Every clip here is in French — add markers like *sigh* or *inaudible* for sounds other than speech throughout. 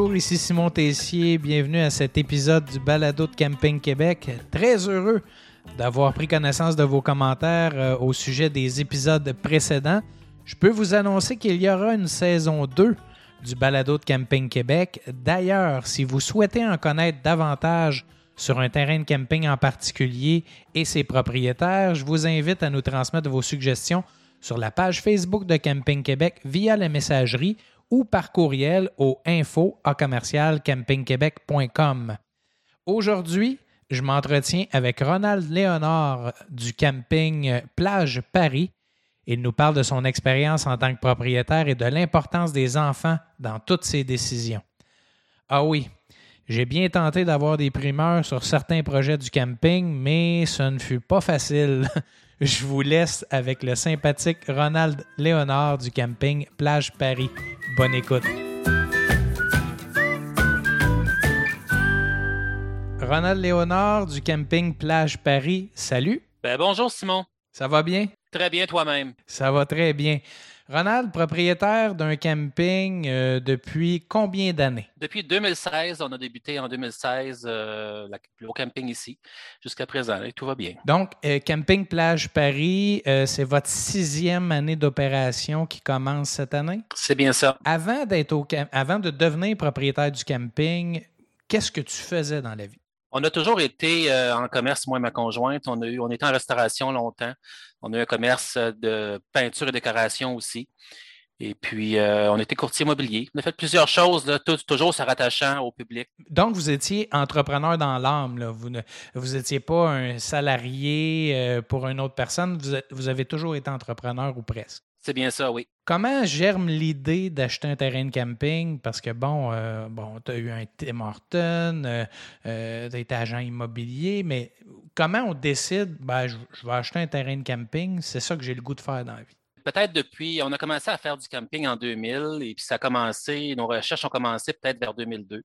Bonjour, ici Simon Tessier. Bienvenue à cet épisode du Balado de Camping Québec. Très heureux d'avoir pris connaissance de vos commentaires euh, au sujet des épisodes précédents. Je peux vous annoncer qu'il y aura une saison 2 du Balado de Camping Québec. D'ailleurs, si vous souhaitez en connaître davantage sur un terrain de camping en particulier et ses propriétaires, je vous invite à nous transmettre vos suggestions sur la page Facebook de Camping Québec via la messagerie ou par courriel au info à commercial. Aujourd'hui, je m'entretiens avec Ronald Léonard du camping Plage Paris. Il nous parle de son expérience en tant que propriétaire et de l'importance des enfants dans toutes ses décisions. Ah oui, j'ai bien tenté d'avoir des primeurs sur certains projets du camping, mais ce ne fut pas facile. *laughs* Je vous laisse avec le sympathique Ronald Léonard du camping Plage Paris. Bonne écoute. Ronald Léonard du camping Plage Paris, salut. Ben, bonjour Simon. Ça va bien? Très bien toi-même. Ça va très bien. Ronald, propriétaire d'un camping euh, depuis combien d'années? Depuis 2016, on a débuté en 2016 euh, la- le camping ici, jusqu'à présent, et tout va bien. Donc, euh, Camping Plage Paris, euh, c'est votre sixième année d'opération qui commence cette année? C'est bien ça. Avant, d'être au avant de devenir propriétaire du camping, qu'est-ce que tu faisais dans la vie? On a toujours été euh, en commerce, moi et ma conjointe. On, a eu, on était en restauration longtemps. On a un commerce de peinture et décoration aussi. Et puis, euh, on était courtier immobilier. On a fait plusieurs choses, là, toujours se rattachant au public. Donc, vous étiez entrepreneur dans l'âme. Vous ne vous étiez pas un salarié euh, pour une autre personne. Vous avez toujours été entrepreneur ou presque. C'est bien ça, oui. Comment germe l'idée d'acheter un terrain de camping? Parce que, bon, euh, bon tu as eu un Tim Horton, euh, tu as été agent immobilier, mais comment on décide, ben, je, je vais acheter un terrain de camping? C'est ça que j'ai le goût de faire dans la vie. Peut-être depuis, on a commencé à faire du camping en 2000 et puis ça a commencé, nos recherches ont commencé peut-être vers 2002.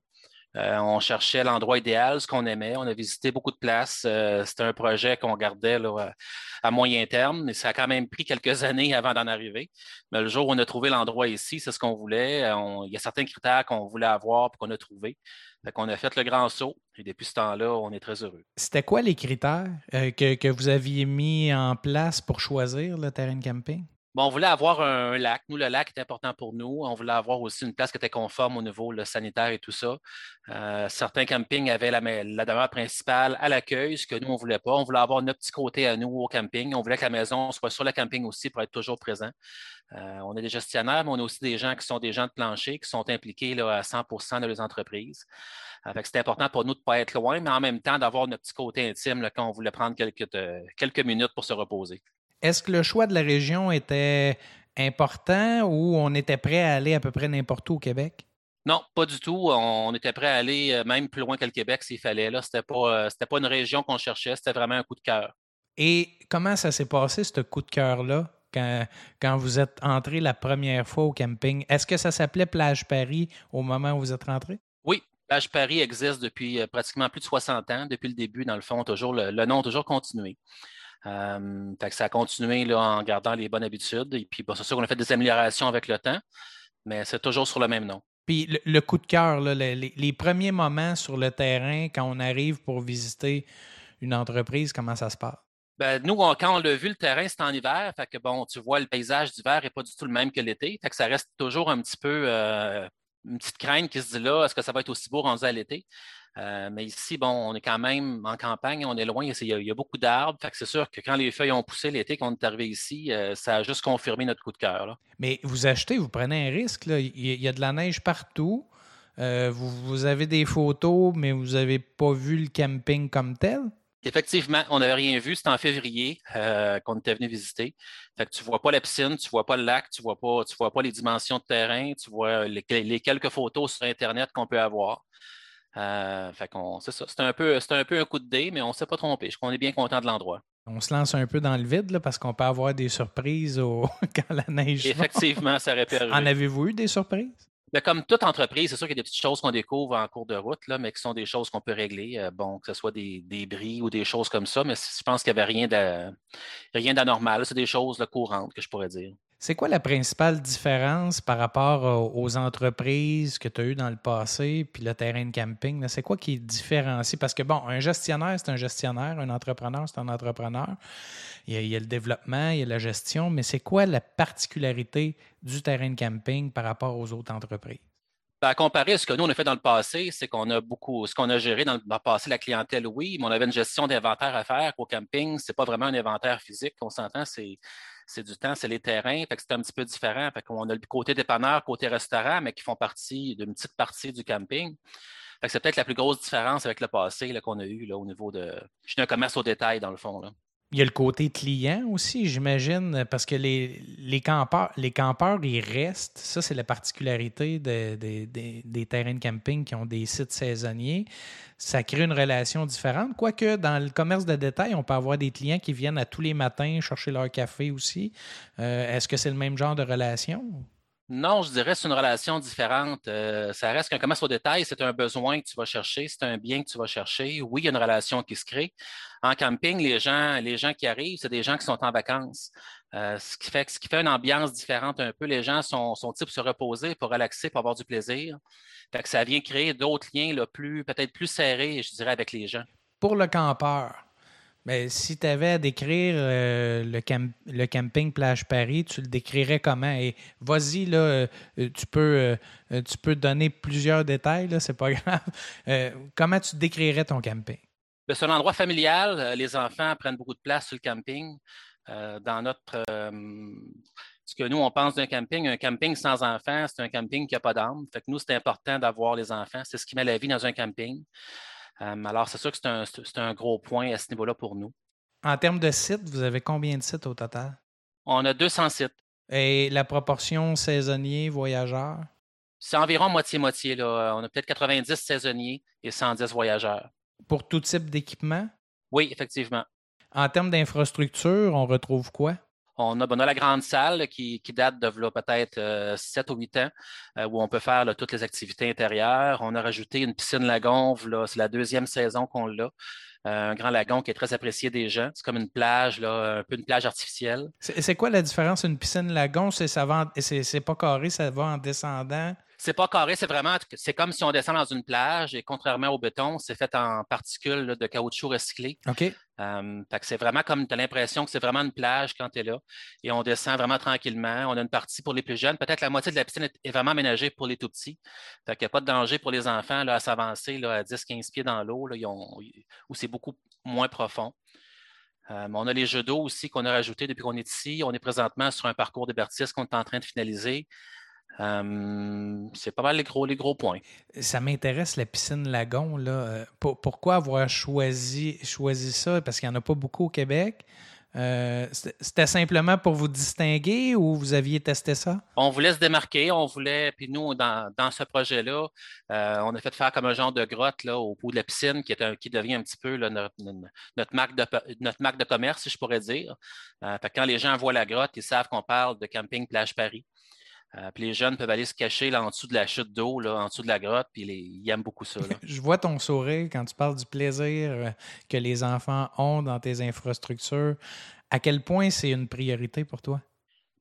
Euh, on cherchait l'endroit idéal, ce qu'on aimait. On a visité beaucoup de places. Euh, C'était un projet qu'on gardait à, moyen terme, mais ça a quand même pris quelques *laughs* années avant d'en arriver. Mais le jour où on a trouvé l'endroit ici, c'est ce qu'on voulait. Euh, il y a certains critères qu'on voulait avoir et qu'on a trouvé. Fait qu'on a fait le grand saut et depuis ce temps-là, on est très heureux. C'était quoi les critères que vous aviez mis en place pour choisir le terrain de camping? On voulait avoir un, lac. Nous, le lac est important pour nous. On voulait avoir aussi une place qui était conforme au niveau sanitaire et tout ça. Euh, certains campings avaient la, demeure principale à l'accueil, ce que nous, on ne voulait pas. On voulait avoir notre petit côté à nous au camping. On voulait que la maison soit sur le camping aussi pour être toujours présent. Euh, on est des gestionnaires, mais on a aussi des gens qui sont des gens de plancher, qui sont impliqués là, à 100% dans les entreprises. Euh, que C'était important pour nous de ne pas être loin, mais en même temps d'avoir notre petit côté intime quand on voulait prendre euh, quelques minutes pour se reposer. Est-ce que le choix de la région était important ou on était prêt à aller à peu près n'importe où au Québec? Non, pas du tout. On était prêt à aller euh, même plus loin que le Québec s'il fallait. Là, c'était pas, euh, c'était pas une région qu'on cherchait, c'était vraiment un coup de cœur. Et comment ça s'est passé, ce coup de cœur-là, quand, quand vous êtes entré la première fois au camping? Est-ce que ça s'appelait Plage Paris au moment où vous êtes rentré? Oui, Plage Paris existe depuis euh, pratiquement plus de 60 ans, depuis le début, dans le fond, toujours le, le nom a toujours continué. Euh, fait que ça a continué là, en gardant les bonnes habitudes. Et puis, bon, c'est sûr qu'on a fait des améliorations avec le temps, mais c'est toujours sur le même nom. Puis le, le coup de cœur, là, les, les premiers moments sur le terrain, quand on arrive pour visiter une entreprise, comment ça se passe? Ben, nous, on- quand on l'a vu, le terrain, c'est en hiver. Fait que bon, tu vois, le paysage d'hiver n'est pas du tout le même que l'été. Fait que ça reste toujours un petit peu euh, une petite crainte qui se dit là, est-ce que ça va être aussi beau rendu à l'été? Euh, mais ici, bon, on est quand même en campagne, on est loin, il y a, beaucoup d'arbres. C'est sûr que quand les feuilles ont poussé l'été, qu'on est arrivé ici, euh, ça a juste confirmé notre coup de cœur. Mais vous achetez, vous prenez un risque. Là. Il, y a, il y a de la neige partout. Euh, vous, vous avez des photos, mais vous n'avez pas vu le camping comme tel? Effectivement, on n'avait rien vu. C'était en février euh, qu'on était venu visiter. Fait que tu ne vois pas la piscine, tu ne vois pas le lac, tu ne vois, pas, tu vois pas les dimensions de terrain, tu vois les, les quelques photos sur Internet qu'on peut avoir. Euh, fait qu'on, c'est ça. C'était un, peu, un peu un coup de dé, mais on ne s'est pas trompé. Je qu'on est bien content de l'endroit. On se lance un peu dans le vide là, parce qu'on peut avoir des surprises au- *laughs* quand la neige. Effectivement, ça aurait pu arriver. En avez-vous eu des surprises? Comme toute entreprise, c'est sûr qu'il y a des petites choses qu'on découvre en cours de route, là, mais qui sont des choses qu'on peut régler. Euh, bon, que ce soit des, des bris ou des choses comme ça, mais je pense qu'il n'y avait rien de- rien d'anormal. C'est des choses courantes que je pourrais dire. C'est quoi la principale différence par rapport aux entreprises que tu as eues dans le passé puis le terrain de camping? C'est quoi qui différencie? Parce que, bon, un gestionnaire, c'est un gestionnaire, un entrepreneur, c'est un entrepreneur. Il y, a, le développement, il y a la gestion, mais c'est quoi la particularité du terrain de camping par rapport aux autres entreprises? Ben, à comparer à ce que nous, on a fait dans le passé, c'est qu'on a beaucoup, ce qu'on a géré dans le passé, la clientèle, oui, mais on avait une gestion d'inventaire à faire au camping. C'est pas vraiment un inventaire physique, on s'entend, c'est, c'est du temps, c'est les terrains. Fait c'est un petit peu différent. Fait qu'on a le côté dépanneur, côté restaurant, mais qui font partie d'une petite partie du camping. C'est peut-être la plus grosse différence avec le passé là, qu'on a eu là, au niveau de. Je suis un commerce au détail, dans le fond. Il y a le côté client aussi, j'imagine, parce que les, les, campeurs, ils restent. Ça, c'est la particularité des terrains de camping qui ont des sites saisonniers. Ça crée une relation différente. Quoique, dans le commerce de détail, on peut avoir des clients qui viennent à tous les matins chercher leur café aussi. Euh, est-ce que c'est le même genre de relation? Non, je dirais c'est une relation différente. Euh, ça reste qu'un commerce au détail, c'est un besoin que tu vas chercher, c'est un bien que tu vas chercher. Oui, il y a une relation qui se crée. En camping, les gens, qui arrivent, c'est des gens qui sont en vacances. Euh, ce, qui fait, une ambiance différente un peu. Les gens sont, sont types se reposer, pour relaxer, pour avoir du plaisir. Fait que ça vient créer d'autres liens plus, peut-être plus serrés, je dirais, avec les gens. Pour le campeur, mais si tu avais à décrire euh, le, le, camping Plage Paris, tu le décrirais comment? Et vas-y, là, euh, tu, peux, euh, tu peux donner plusieurs détails, là, c'est pas *laughs* grave. comment tu décrirais ton camping? Ben, c'est un endroit familial. Les enfants prennent beaucoup de place sur le camping. dans notre. ce que nous, on pense d'un camping, un camping sans enfants, c'est un camping qui n'a pas d'âme. Fait que nous, c'est important d'avoir les enfants. C'est ce qui met la vie dans un camping. Euh, alors, c'est sûr que c'est un, gros point à ce niveau-là pour nous. En termes de sites, vous avez combien de sites au total? On a 200 sites. Et la proportion saisonniers, voyageurs? C'est environ moitié-moitié. On a peut-être 90 saisonniers et 110 voyageurs. Pour tout type d'équipement? Oui, effectivement. En termes d'infrastructure, on retrouve quoi? On a, la grande salle qui, date de peut-être 7 euh, ou 8 ans, euh, où on peut faire toutes les activités intérieures. On a rajouté une piscine lagon, c'est la deuxième saison qu'on l'a. Euh, un grand lagon qui est très apprécié des gens. C'est comme une plage, là, un peu une plage artificielle. C'est quoi la différence? Une piscine lagon, c'est pas carré, ça va en descendant? C'est pas carré, c'est vraiment, c'est comme si on descend dans une plage et contrairement au béton, c'est fait en particules de caoutchouc recyclé. OK. Euh, c'est vraiment comme tu as l'impression que c'est vraiment une plage quand tu es là. Et on descend vraiment tranquillement. On a une partie pour les plus jeunes. Peut-être la moitié de la piscine est, vraiment aménagée pour les tout petits. Fait qu'il n'y a pas de danger pour les enfants là, à s'avancer à 10-15 pieds dans l'eau, où c'est beaucoup moins profond. Euh, on a les jeux d'eau aussi qu'on a rajoutés depuis qu'on est ici. On est présentement sur un parcours de Bertis qu'on est en train de finaliser. Euh, c'est pas mal les gros, les gros points. Ça m'intéresse, la piscine Lagon. Là. Euh, pourquoi avoir choisi, choisi ça? Parce qu'il n'y en a pas beaucoup au Québec. Euh, c'était simplement pour vous distinguer ou vous aviez testé ça? On voulait se démarquer, on voulait, puis nous, dans, ce projet-là, on a fait faire comme un genre de grotte là, au bout de la piscine qui, est qui devient un petit peu notre, marque de, notre marque de commerce, si je pourrais dire. quand les gens voient la grotte, ils savent qu'on parle de Camping Plage Paris. Euh, puis les jeunes peuvent aller se cacher là, en dessous de la chute d'eau, en dessous de la grotte, puis ils aiment beaucoup ça. *laughs* Je vois ton sourire quand tu parles du plaisir euh, que les enfants ont dans tes infrastructures. À quel point c'est une priorité pour toi?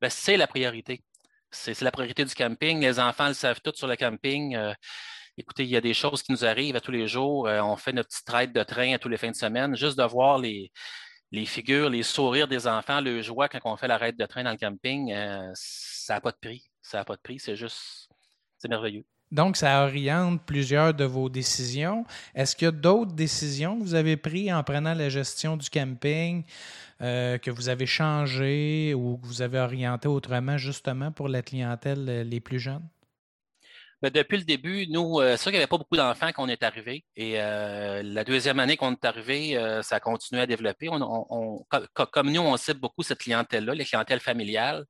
Ben, c'est la priorité. C'est la priorité du camping. Les enfants le savent tout sur le camping. Euh, écoutez, il y a des choses qui nous arrivent à tous les jours. on fait notre petite traite de train à tous les fins de semaine. Juste de voir les, les figures, les sourires des enfants, le joie quand on fait la raide de train dans le camping, ça n'a pas de prix ça n'a pas de prix, c'est juste, c'est merveilleux. Donc, ça oriente plusieurs de vos décisions. Est-ce qu'il y a d'autres décisions que vous avez prises en prenant la gestion du camping, euh, que vous avez changé ou que vous avez orienté autrement justement pour la clientèle euh, les plus jeunes? Ben, depuis le début, nous, euh, c'est sûr qu'il n'y avait pas beaucoup d'enfants quand on est arrivé. Et la deuxième année qu'on est arrivé, ça a continué à développer. comme nous, on cible beaucoup cette clientèle-là, les clientèles familiales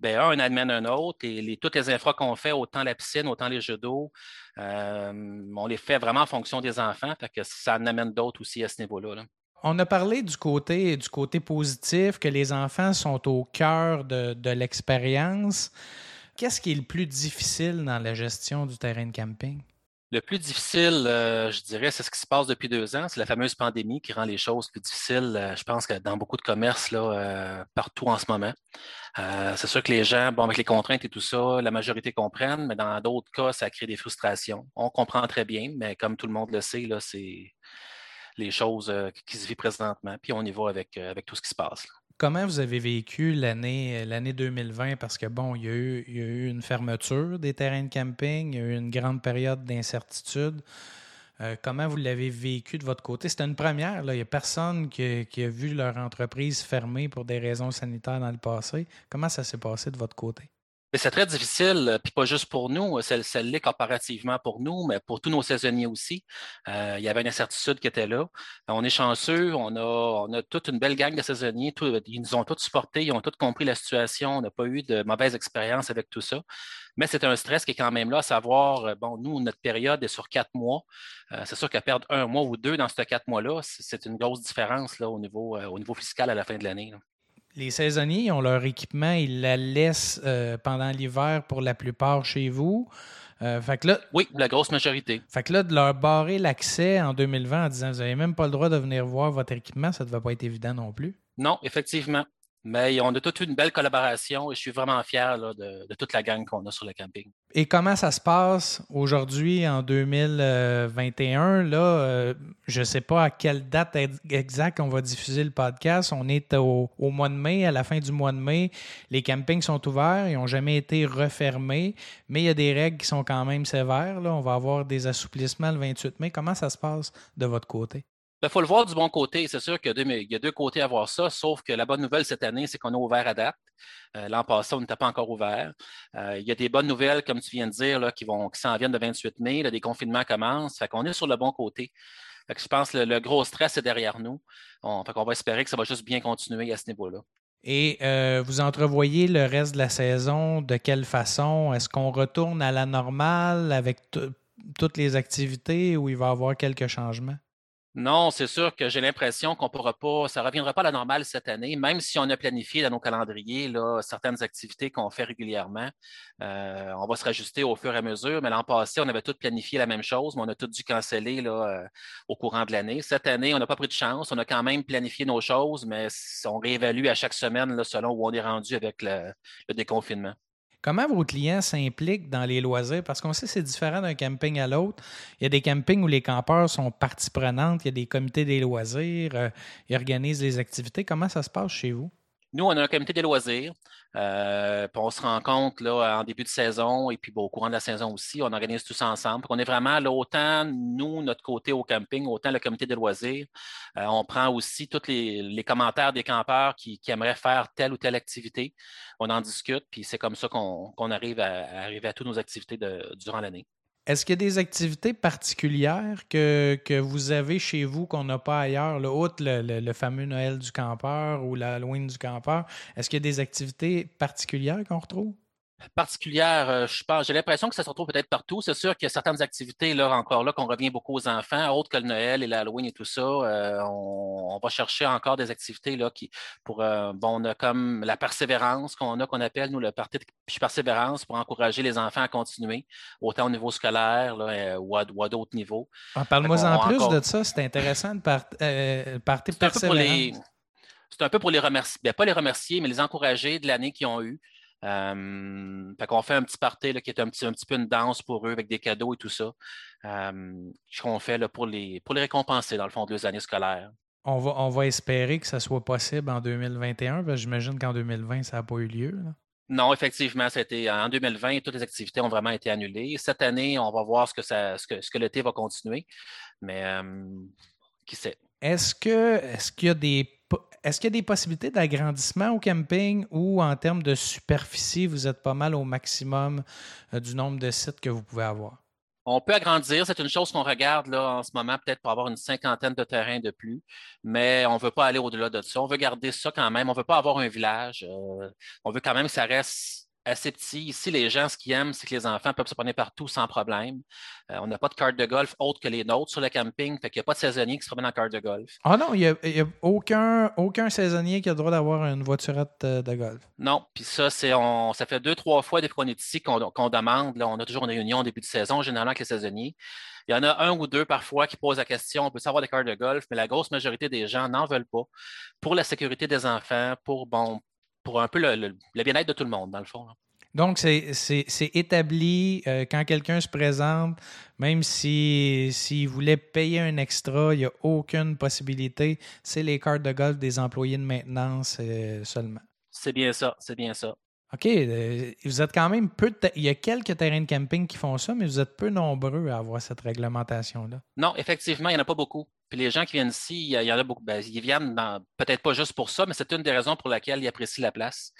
ben, un amène un autre et toutes les infras qu'on fait, autant la piscine, autant les jeux d'eau, euh, on les fait vraiment en fonction des enfants, que ça en amène d'autres aussi à ce niveau-là. On a parlé du côté, du côté positif, que les enfants sont au cœur de l'expérience. Qu'est-ce qui est le plus difficile dans la gestion du terrain de camping? Le plus difficile, euh, je dirais, c'est ce qui se passe depuis deux ans. C'est la fameuse pandémie qui rend les choses plus difficiles, euh, je pense que dans beaucoup de commerces, euh, partout en ce moment. c'est sûr que les gens, bon, avec les contraintes et tout ça, la majorité comprennent, mais dans d'autres cas, ça crée des frustrations. On comprend très bien, mais comme tout le monde le sait, c'est les choses qui se vivent présentement, puis on y va avec, avec tout ce qui se passe. Comment vous avez vécu l'année, l'année 2020? Parce que, bon, il y, a eu, une fermeture des terrains de camping, il y a eu une grande période d'incertitude. Euh, comment vous l'avez vécu de votre côté? C'était une première. Là. Il n'y a personne qui, qui, a vu leur entreprise fermée pour des raisons sanitaires dans le passé. Comment ça s'est passé de votre côté? C'est très difficile, euh, puis pas juste pour nous, ça l'est comparativement pour nous, mais pour tous nos saisonniers aussi. Euh, il y avait une incertitude qui était là. On est chanceux, on a, toute une belle gang de saisonniers, ils nous ont tous supportés, ils ont tous compris la situation, on n'a pas eu de mauvaise expérience avec tout ça. Mais c'est un stress qui est quand même là, à savoir, euh, bon, nous, notre période est sur quatre mois. c'est sûr qu'à perdre un mois ou deux dans ces quatre mois-là, c'est une grosse différence là, au niveau fiscal à la fin de l'année les saisonniers ont leur équipement, ils la laissent euh, pendant l'hiver pour la plupart chez vous. Euh, fait que là, oui, la grosse majorité. Fait que là, de leur barrer l'accès en 2020 en disant vous n'avez même pas le droit de venir voir votre équipement, ça ne devait pas être évident non plus. Non, effectivement. Mais on a toute une belle collaboration et je suis vraiment fier de, toute la gang qu'on a sur le camping. Et comment ça se passe aujourd'hui en 2021? Là, euh, je ne sais pas à quelle date exacte on va diffuser le podcast. On est au, mois de mai, à la fin du mois de mai. Les campings sont ouverts, ils n'ont jamais été refermés, mais il y a des règles qui sont quand même sévères. Là. On va avoir des assouplissements le 28 mai. Comment ça se passe de votre côté? Il ben, faut le voir du bon côté. C'est sûr qu'il y, a deux côtés à voir ça, sauf que la bonne nouvelle cette année, c'est qu'on a ouvert à date. Euh, l'an passé, on n'était pas encore ouvert. Euh, il y a des bonnes nouvelles, comme tu viens de dire, qui, qui s'en viennent le 28 mai. Là, des confinements commencent. Fait qu'on est sur le bon côté. Je pense que le, gros stress est derrière nous. On, va espérer que ça va juste bien continuer à ce niveau-là. Et euh, vous entrevoyez le reste de la saison de quelle façon? Est-ce qu'on retourne à la normale avec toutes les activités ou il va y avoir quelques changements? Non, c'est sûr que j'ai l'impression qu'on pourra pas, ça ne reviendra pas à la normale cette année, même si on a planifié dans nos calendriers certaines activités qu'on fait régulièrement. Euh, on va se rajuster au fur et à mesure, mais l'an passé, on avait tout planifié la même chose, mais on a tout dû canceller euh, au courant de l'année. Cette année, on n'a pas pris de chance, on a quand même planifié nos choses, mais on réévalue à chaque semaine selon où on est rendu avec le déconfinement. Comment vos clients s'impliquent dans les loisirs? Parce qu'on sait que c'est différent d'un camping à l'autre. Il y a des campings où les campeurs sont partie prenante, il y a des comités des loisirs, euh, ils organisent les activités. Comment ça se passe chez vous? Nous, on a un comité des loisirs. Euh, puis on se rencontre là, en début de saison et puis au courant de la saison aussi. On organise tous ensemble. on est vraiment autant nous, notre côté au camping, autant le comité des loisirs. Euh, on prend aussi tous les, commentaires des campeurs qui, aimeraient faire telle ou telle activité. On en discute, puis c'est comme ça qu'on arrive à, arriver à toutes nos activités durant l'année. Est-ce qu'il y a des activités particulières que, vous avez chez vous qu'on n'a pas ailleurs, le, le, fameux Noël du campeur ou l'Halloween du campeur? Est-ce qu'il y a des activités particulières qu'on retrouve? Particulière, euh, je pense, j'ai l'impression que ça se retrouve peut-être partout. C'est sûr qu'il y a certaines activités, là, encore là, qu'on revient beaucoup aux enfants, autres que le Noël et l'Halloween et tout ça. Euh, on, va chercher encore des activités, là, qui, pour, euh, bon, on a comme la persévérance qu'on a, qu'on appelle, nous, le parti de persévérance pour encourager les enfants à continuer, autant au niveau scolaire, là, ou à, d'autres niveaux. Ah, parle-moi en plus de ça, c'est intéressant de part, partir persévérance. C'est un peu pour les remercier, bien, pas les remercier, mais les encourager de l'année qu'ils ont eue. Euh, fait qu'on fait un petit party qui est un petit, un petit peu une danse pour eux avec des cadeaux et tout ça. Euh, qu'on fait là, pour, les, pour les récompenser dans le fond de leurs années scolaires. On va, on va espérer que ça soit possible en 2021, parce que j'imagine qu'en 2020, ça n'a pas eu lieu. Non, effectivement, c'était en 2020, toutes les activités ont vraiment été annulées. Cette année, on va voir ce que, ça, ce que, ce que l'été va continuer, mais euh, qui sait? Est-ce que est-ce qu'il y a des est-ce qu'il y a des possibilités d'agrandissement au camping ou en termes de superficie, vous êtes pas mal au maximum euh, du nombre de sites que vous pouvez avoir? On peut agrandir, c'est une chose qu'on regarde là en ce moment, peut-être pour avoir une cinquantaine de terrains de plus, mais on ne veut pas aller au-delà de ça. On veut garder ça quand même. On ne veut pas avoir un village. Euh, on veut quand même que ça reste assez petit. Ici, les gens, ce qu'ils aiment, c'est que les enfants peuvent se promener partout sans problème. Euh, on n'a pas de carte de golf autre que les nôtres sur le camping, fait qu'il n'y a pas de saisonnier qui se promène en carte de golf. Ah non, il n'y a, aucun, aucun saisonnier qui a le droit d'avoir une voiturette euh, de golf. Non, puis ça, c'est on, ça fait deux, trois fois depuis qu'on est ici qu'on demande. Là, on a toujours une réunion au début de saison, généralement avec les saisonniers. Il y en a un ou deux parfois qui posent la question, on peut savoir des cartes de golf, mais la grosse majorité des gens n'en veulent pas pour la sécurité des enfants, pour, bon, pour un peu le, bien-être de tout le monde, dans le fond. Donc, c'est établi euh, quand quelqu'un se présente, même s'il si, voulait payer un extra, il n'y a aucune possibilité. C'est les cartes de golf des employés de maintenance euh, seulement. C'est bien ça, c'est bien ça. OK, euh, vous êtes quand même peu. Il y a quelques terrains de camping qui font ça, mais vous êtes peu nombreux à avoir cette réglementation-là. Non, effectivement, il n'y en a pas beaucoup. Puis les gens qui viennent ici, il y en a beaucoup. Ben, ils viennent peut-être pas juste pour ça, mais c'est une des raisons pour laquelle ils apprécient la place.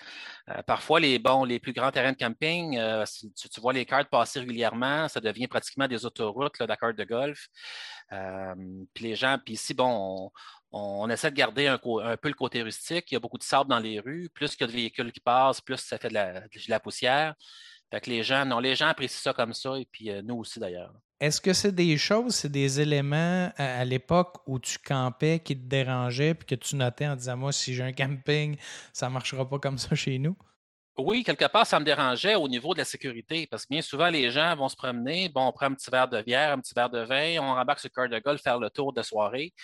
Euh, parfois, les, bons, les plus grands terrains de camping, euh, si tu, vois les cartes passer régulièrement, ça devient pratiquement des autoroutes là, de de golf. Puis les gens, puis ici, bon, on, essaie de garder un, peu le côté rustique. Il y a beaucoup de sable dans les rues. Plus il y a de véhicules qui passent, plus ça fait de la, poussière. Fait que les gens, non, les gens apprécient ça comme ça, et puis euh, nous aussi d'ailleurs. Est-ce que c'est des choses, c'est des éléments à, l'époque où tu campais qui te dérangeaient, puis que tu notais en disant Moi, si j'ai un camping, ça ne marchera pas comme ça chez nous? Oui, quelque part, ça me dérangeait au niveau de la sécurité, parce que bien souvent, les gens vont se promener, bon, on prend un petit verre de bière, un petit verre de vin, on rembarque sur le cœur de golf, faire le tour de soirée.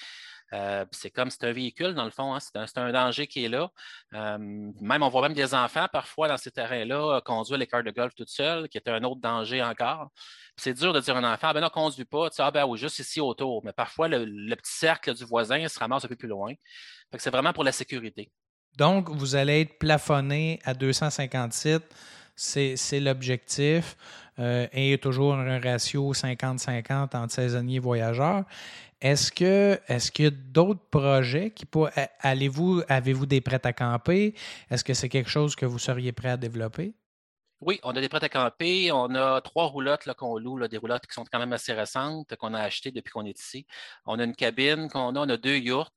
Euh, c'est comme c'est un véhicule, dans le fond, hein, c'est un, danger qui est là. Euh, même, on voit même des enfants parfois dans ces terrains-là conduire les cartes de golf toutes seules, qui est un autre danger encore. C'est dur de dire à un enfant, ah ben non, conduis pas, tu sais, ah ben juste ici autour. Mais parfois, le, petit cercle du voisin se ramasse un peu plus loin. c'est vraiment pour la sécurité. Donc, vous allez être plafonné à 257. C'est l'objectif. Euh, et toujours un ratio 50-50 entre saisonniers et voyageurs. Est-ce que est-ce qu'il y a d'autres projets qui pourraient allez-vous avez-vous des prêts à camper? Est-ce que c'est quelque chose que vous seriez prêt à développer? Oui, on a des prêts à camper. On a trois roulottes qu'on loue, des roulottes qui sont quand même assez récentes, qu'on a achetées depuis qu'on est ici. On a une cabine qu'on a, on a deux yurts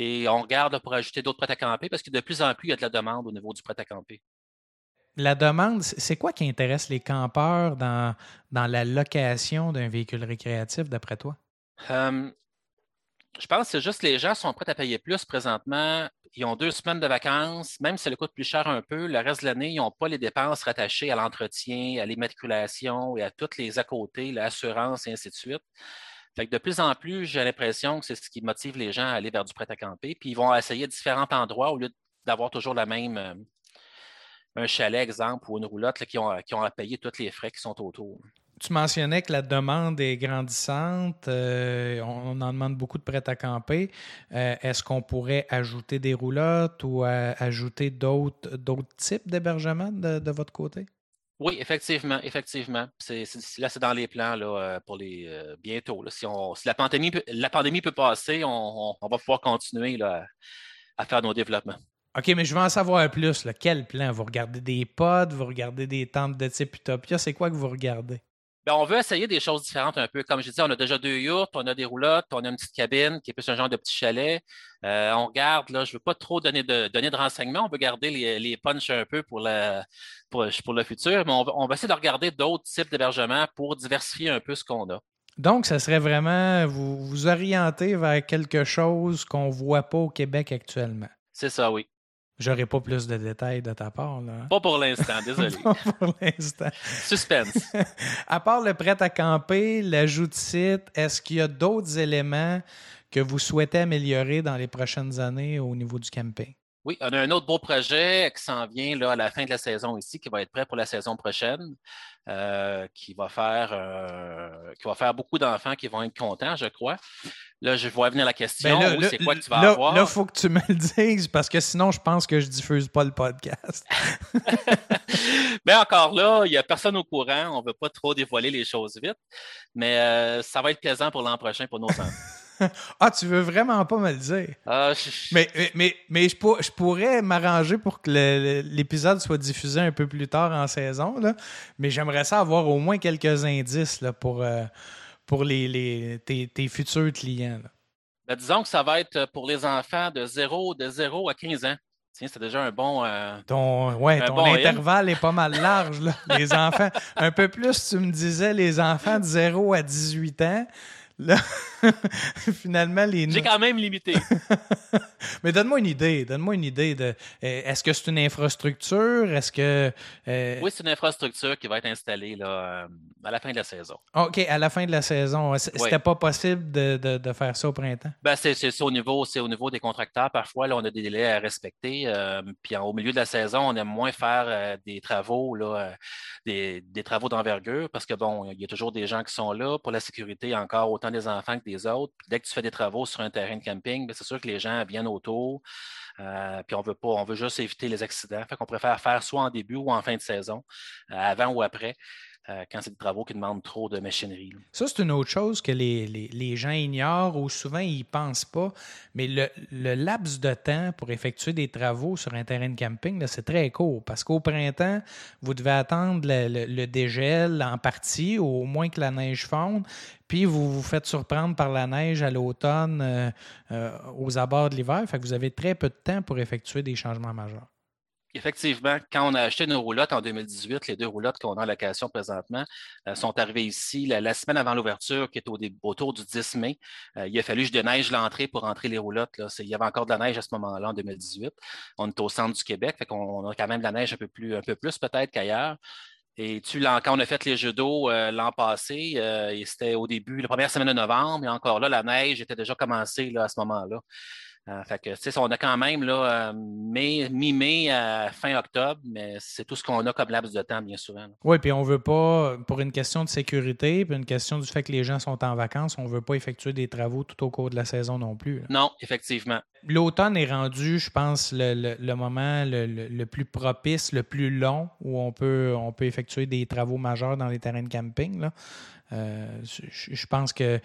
et on regarde pour ajouter d'autres prêts à camper parce que de plus en plus, il y a de la demande au niveau du prêt à camper. La demande, c'est quoi qui intéresse les campeurs dans, dans la location d'un véhicule récréatif, d'après toi? Euh, je pense que c'est juste que les gens sont prêts à payer plus présentement. Ils ont deux semaines de vacances, même si ça coûte plus cher un peu, le reste de l'année, ils n'ont pas les dépenses rattachées à l'entretien, à l'immatriculation et à toutes les à côté, l'assurance et ainsi de suite. Fait de plus en plus, j'ai l'impression que c'est ce qui motive les gens à aller vers du prêt à camper. Puis ils vont essayer différents endroits au lieu d'avoir toujours la même, euh, un chalet, exemple, ou une roulotte qui, ont, à payer tous les frais qui sont autour tu mentionnais que la demande est grandissante. Euh, on, en demande beaucoup de prêts à camper. Euh, est-ce qu'on pourrait ajouter des roulottes ou ajouter d'autres, types d'hébergement de, votre côté? Oui, effectivement, effectivement. là, c'est dans les plans là, euh, pour les bientôt. Si, la, pandémie, la pandémie peut passer, on, va pouvoir continuer à faire nos développements. OK, mais je veux en savoir plus. Quel plan? Vous regardez des pods, vous regardez des tentes de type Utopia? C'est quoi que vous regardez? Ben, on veut essayer des choses différentes un peu. Comme je disais, on a déjà deux yurts, on a des roulottes, on a une petite cabine qui est plus un genre de petit chalet. Euh, on garde, là, je ne veux pas trop donner de, donner de renseignements, on veut garder les, les punchs un peu pour, pour, le futur, mais on, va essayer de regarder d'autres types d'hébergements pour diversifier un peu ce qu'on a. Donc, ça serait vraiment vous vous orienter vers quelque chose qu'on ne voit pas au Québec actuellement. C'est ça, oui. J'aurais pas plus de détails de ta part. Là. Pas pour l'instant, désolé. *laughs* pas pour l'instant. Suspense. *laughs* à part le prêt à camper, l'ajout de site, est-ce qu'il y a d'autres éléments que vous souhaitez améliorer dans les prochaines années au niveau du camping? Oui, on a un autre beau projet qui s'en vient là, à la fin de la saison ici, qui va être prêt pour la saison prochaine, euh, qui, va faire, euh, qui va faire beaucoup d'enfants qui vont être contents, je crois. Là, je vois venir la question. Ben c'est quoi que tu vas avoir? Là, il faut que tu me le dises parce que sinon, je pense que je diffuse pas le podcast. mais *laughs* encore là, il n'y a personne au courant. On ne veut pas trop dévoiler les choses vite. Mais euh, ça va être plaisant pour l'an prochain pour nos enfants. *laughs* *laughs* ah, tu veux vraiment pas me le dire? Ah, mais, mais, mais, je, je pourrais m'arranger pour que l'épisode soit diffusé un peu plus tard en saison. Là. Mais j'aimerais ça avoir au moins quelques indices là, pour. Euh, pour les, tes, futurs clients? Ben, disons que ça va être pour les enfants de 0, de 0 à 15 ans. Tiens, c'est déjà un bon. Euh, ton ouais, ton intervalle est pas mal large, là. *laughs* Les enfants. Un peu plus, tu me disais, les enfants de 0 à 18 ans. Là, *laughs* finalement, les. J'ai quand même limité. *laughs* Mais donne-moi une idée. Donne-moi une idée de. Euh, est-ce que c'est une infrastructure? Est-ce que. Euh, oui, c'est une infrastructure qui va être installée là, euh, à la fin de la saison. OK, à la fin de la saison. C'était pas possible de, faire ça au printemps? Ben, c'est au, niveau, au niveau des contracteurs. Parfois, là, on a des délais à respecter. puis au milieu de la saison, on aime moins faire des travaux, là, des, des travaux d'envergure parce que, bon, il y a toujours des gens qui sont là pour la sécurité, encore autant des enfants que des autres. dès que tu fais des travaux sur un terrain de camping, ben, c'est sûr que les gens viennent autour. Euh, puis on veut pas, on veut juste éviter les accidents. Fait qu'on préfère faire soit en début ou en fin de saison, euh, avant ou après. Euh, quand c'est des travaux qui demandent trop de machinerie. Ça, c'est une autre chose que les, gens ignorent ou souvent ils pensent pas. Mais le, laps de temps pour effectuer des travaux sur un terrain de camping, c'est très court parce qu'au printemps, vous devez attendre le, dégel en partie, au moins que la neige fonde. Puis vous vous faites surprendre par la neige à l'automne euh, euh, aux abords de l'hiver. Fait que vous avez très peu de temps pour effectuer des changements majeurs. Effectivement, quand on a acheté nos roulottes en 2018, les deux roulottes qu'on a en location présentement euh, sont arrivées ici la, semaine avant l'ouverture, qui est au, autour du 10 mai. Euh, il a fallu que je déneige l'entrée pour entrer les roulottes. Il y avait encore de la neige à ce moment-là, en 2018. On est au centre du Québec, fait qu'on a quand même de la neige un peu plus, un peu plus peut-être qu'ailleurs. Et tu, quand on a fait les jeux d'eau euh, l'an passé, c'était au début, la première semaine de novembre, et encore là, la neige était déjà commencée là, à ce moment-là. Euh, fait que, on a quand même là, euh, mi-mai à fin octobre, mais c'est tout ce qu'on a comme laps de temps, bien souvent. Oui, puis on ne veut pas, pour une question de sécurité, puis une question du fait que les gens sont en vacances, on ne veut pas effectuer des travaux tout au cours de la saison non plus. Non, effectivement. L'automne est rendu, je pense, le, moment le, plus propice, le plus long où on peut, on peut effectuer des travaux majeurs dans les terrains de camping. Là. Euh, je pense que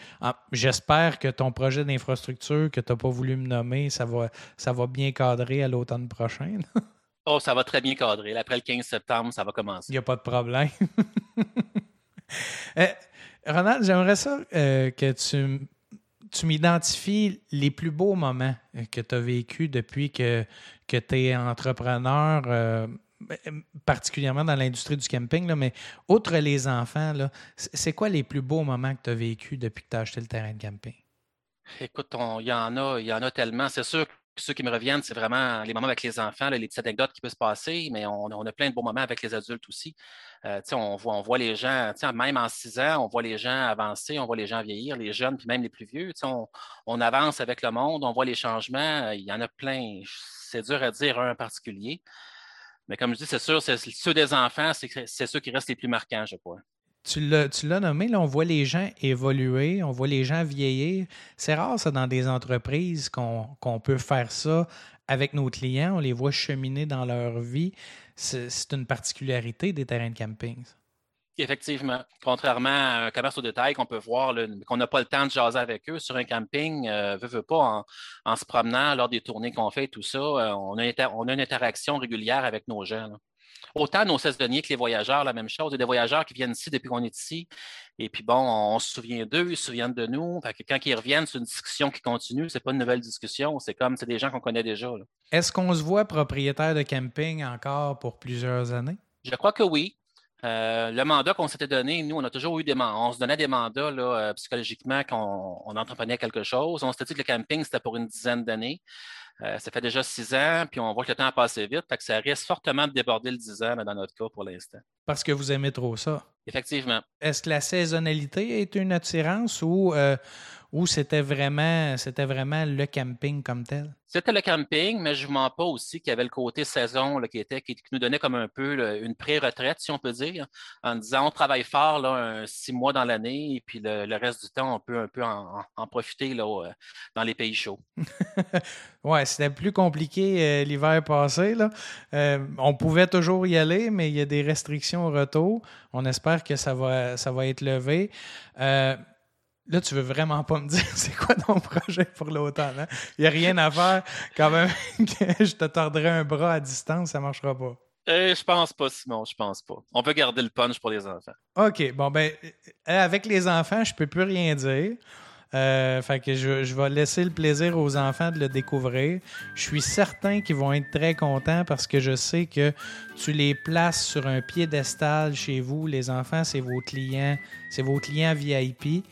j'espère que ton projet d'infrastructure que tu n'as pas voulu me nommer, ça va, ça va bien cadrer à l'automne prochain. *laughs* oh, ça va très bien cadrer. Après le 15 septembre, ça va commencer. Il n'y a pas de problème. *laughs* euh, Ronald, j'aimerais ça euh, que tu, tu m'identifies les plus beaux moments que tu as vécu depuis que, que tu es entrepreneur particulièrement dans l'industrie du camping, là, mais outre les enfants, c'est quoi les plus beaux moments que tu as vécu depuis que tu as acheté le terrain de camping? Écoute, il y en a, il y en a tellement. C'est sûr que ceux qui me reviennent, c'est vraiment les moments avec les enfants, les petites anecdotes qui peuvent se passer, mais on, a plein de beaux moments avec les adultes aussi. Euh, on, voit, on voit les gens, même en six ans, on voit les gens avancer, on voit les gens vieillir, les jeunes, puis même les plus vieux. On, on, avance avec le monde, on voit les changements. Il y en a plein. C'est dur à dire un en particulier. Mais comme je dis, c'est sûr, c'est ceux des enfants, c'est ceux qui restent les plus marquants, je crois. Tu l'as nommé, là, on voit les gens évoluer, on voit les gens vieillir. C'est rare, ça, dans des entreprises, qu'on peut faire ça avec nos clients. On les voit cheminer dans leur vie. C'est une particularité des terrains de camping. Effectivement. Contrairement à un commerce au détail qu'on peut voir, qu'on n'a pas le temps de jaser avec eux sur un camping, euh, veut, veut pas, en, se promenant lors des tournées qu'on fait, tout ça, euh, on, a, on, a, une interaction régulière avec nos gens. Autant nos saisonniers que les voyageurs, la même chose. Il y a des voyageurs qui viennent ici depuis qu'on est ici. Et puis bon, on, se souvient d'eux, ils se souviennent de nous. quand ils reviennent, c'est une discussion qui continue. C'est pas une nouvelle discussion. C'est comme c'est des gens qu'on connaît déjà. Est-ce qu'on se voit propriétaire de camping encore pour plusieurs années? Je crois que oui. Euh, le mandat qu'on s'était donné, nous, on a toujours eu des mandats. On se donnait des mandats là, euh, psychologiquement quand on, entreprenait quelque chose. On s'était dit que le camping, c'était pour une dizaine d'années. Euh, ça fait déjà six ans, puis on voit que le temps a passé vite. Ça risque fortement de déborder le dix ans, mais dans notre cas pour l'instant. Parce que vous aimez trop ça. Effectivement. Est-ce que la saisonnalité est une attirance ou, ou c'était vraiment, c'était vraiment le camping comme tel? C'était le camping, mais je ne mens pas aussi qu'il y avait le côté saison qui, était, qui, nous donnait comme un peu une pré-retraite, si on peut dire, en disant on travaille fort là, six mois dans l'année et puis le, reste du temps, on peut un peu en, profiter là, euh, dans les pays chauds. *laughs* oui, c'était plus compliqué euh, l'hiver passé. Là. Euh, on pouvait toujours y aller, mais il y a des restrictions au retour. On espère que ça va, ça va être levé. Là, tu veux vraiment pas me *laughs* dire c'est quoi ton projet pour l'automne. Hein? Il n'y a rien à faire. Quand même, *laughs* que je te tordrai un bras à distance, ça ne marchera pas. Euh, je pense pas, Simon, je pense pas. On peut garder le punch pour les enfants. OK, bon, ben, euh, avec les enfants, je peux plus rien dire. Euh, fait que je, je vais laisser le plaisir aux enfants de le découvrir. Je suis certain qu'ils vont être très contents parce que je sais que tu les places sur un piédestal chez vous. Les enfants, c'est vos clients, c'est vos clients VIP. Puis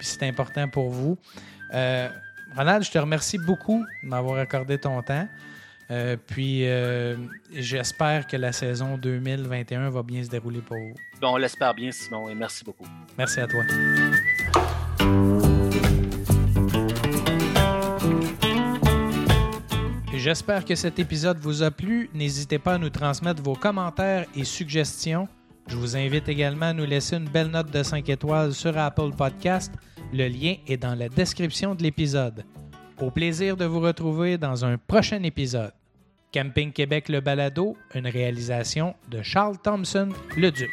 c'est important pour vous. Euh, Ronald, je te remercie beaucoup de m'avoir accordé ton temps. Euh, puis euh, j'espère que la saison 2021 va bien se dérouler pour vous. Bon, on l'espère bien, Simon, et merci beaucoup. Merci à toi. J'espère que cet épisode vous a plu. N'hésitez pas à nous transmettre vos commentaires et suggestions. Je vous invite également à nous laisser une belle note de 5 étoiles sur Apple Podcast. Le lien est dans la description de l'épisode. Au plaisir de vous retrouver dans un prochain épisode. Camping Québec Le Balado, une réalisation de Charles Thompson, le Duc.